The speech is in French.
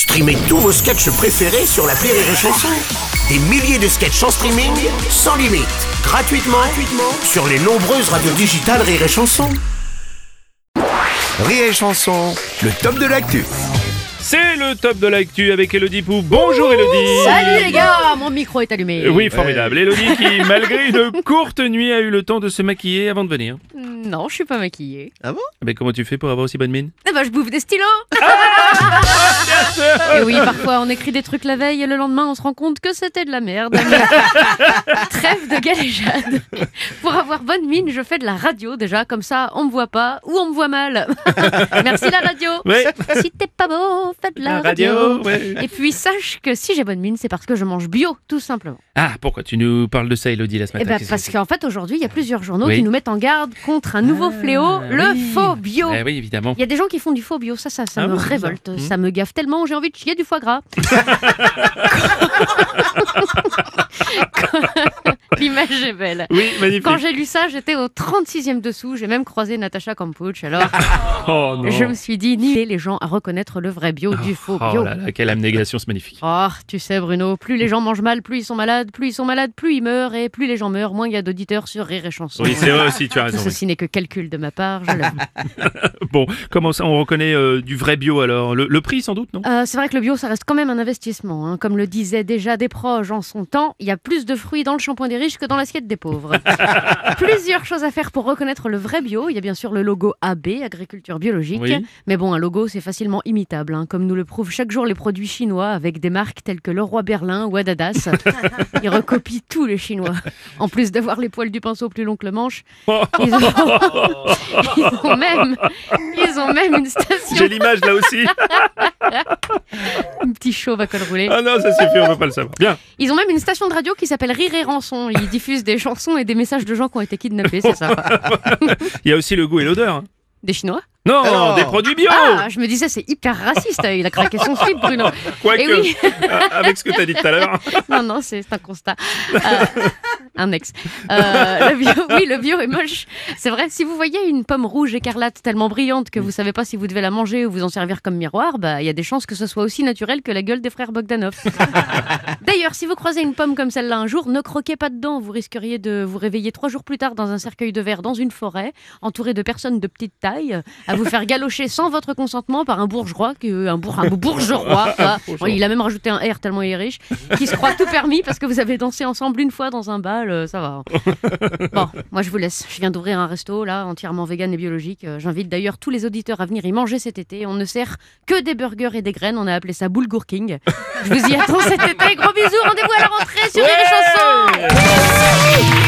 Streamez tous vos sketchs préférés sur la Rire et Chanson. Des milliers de sketchs en streaming, sans limite, gratuitement, gratuitement sur les nombreuses radios digitales Rire et Chanson. Rire et Chanson, le top de l'actu. C'est le top de l'actu avec Elodie Pou. Bonjour Elodie Salut les gars, mon micro est allumé. Euh, Oui, formidable. Elodie qui, malgré une courte nuit, a eu le temps de se maquiller avant de venir. Non, je suis pas maquillée. Mais comment tu fais pour avoir aussi bonne mine? Eh ben, je bouffe des stylos. Et oui, parfois on écrit des trucs la veille et le lendemain on se rend compte que c'était de la merde. Trêve de galéjade. Pour avoir bonne mine, je fais de la radio déjà, comme ça on me voit pas ou on me voit mal. Merci la radio. Si t'es pas beau, fais de la, radio. ouais. Et puis sache que si j'ai bonne mine, c'est parce que je mange bio, tout simplement. Ah, pourquoi tu nous parles de ça Elodie la ce Eh ben, Qu'est-ce parce que qu'en fait aujourd'hui, il y a plusieurs journaux Oui. qui nous mettent en garde contre un nouveau fléau, le Ah, oui. faux bio. Eh oui, évidemment. Il y a des gens qui font du faux bio, ça, ça, ça Ah me révolte, ça. ça me gaffe tellement, j'ai envie de chier du foie gras. L'image est belle. Oui, magnifique. Quand j'ai lu ça, j'étais au 36e dessous, j'ai même croisé Natacha Kampuch, alors Oh non je me suis dit, ni les gens à reconnaître le vrai bio du faux Oh bio. là là, quelle abnégation, c'est magnifique. Oh, tu sais Bruno, plus les gens mangent mal, plus ils sont malades, plus ils sont malades, plus ils meurent, et plus les gens meurent, moins il y a d'auditeurs sur Rire et Chanson. Oui, c'est vrai aussi, tu as raison. oui. ceci n'est que calcul de ma part, je. Bon, comment ça, on reconnaît euh, du vrai bio alors? Le, le prix sans doute, non? Euh, c'est vrai que le bio, ça reste quand même un investissement. hein. Comme le disaient déjà des proches en son temps, il y a plus de fruits dans le shampoing des riches que dans l'assiette des pauvres. Plusieurs choses à faire pour reconnaître le vrai bio. Il y a bien sûr le logo AB, agriculture biologique. Oui. Mais bon, un logo, c'est facilement imitable, hein, comme nous le prouvent chaque jour les produits chinois avec des marques telles que Leroy Berlin ou Adidas. Ils recopient tous les Chinois. En plus d'avoir les poils du pinceau plus longs que le manche, ils ont, ils ont même, ils ont même une station, J'ai l'image là aussi. un petit chauve à col roulé. Ah non, ça suffit, on veut pas le savoir. Bien. Ils ont même une station de radio qui s'appelle Rire et Rançon. Ils diffusent des chansons et des messages de gens qui ont été kidnappés, c'est ça. Il y a aussi le goût et l'odeur. hein. Des Chinois? Non, Alors des produits bio. Ah, je me disais, c'est hyper raciste. Il a craqué son slip, Bruno. Quoique, oui. avec ce que tu as dit tout à l'heure. Non, non, c'est c'est un constat. Euh, un ex. Euh, le bio, oui, le bio est moche. C'est vrai, si vous voyez une pomme rouge écarlate tellement brillante que vous savez pas si vous devez la manger ou vous en servir comme miroir, bah il y a des chances que ce soit aussi naturel que la gueule des frères Bogdanov. D'ailleurs, si vous croisez une pomme comme celle-là un jour, ne croquez pas dedans. Vous risqueriez de vous réveiller trois jours plus tard dans un cercueil de verre dans une forêt, entouré de personnes de petite taille, à vous faire galocher sans votre consentement par un bourgeois, un, bourg, un bourgeois. Bon, il a même rajouté un R tellement il est riche, qui se croit tout permis parce que vous avez dansé ensemble une fois dans un bal, euh, ça va. Hein. bon, moi je vous laisse. Je viens d'ouvrir un resto là, entièrement vegan et biologique. Euh, j'invite d'ailleurs tous les auditeurs à venir y manger cet été. On ne sert que des burgers et des graines. On a appelé ça Bulgur King. Je vous y attends cet été. Gros bisous. Rendez-vous à la rentrée sur les chansons.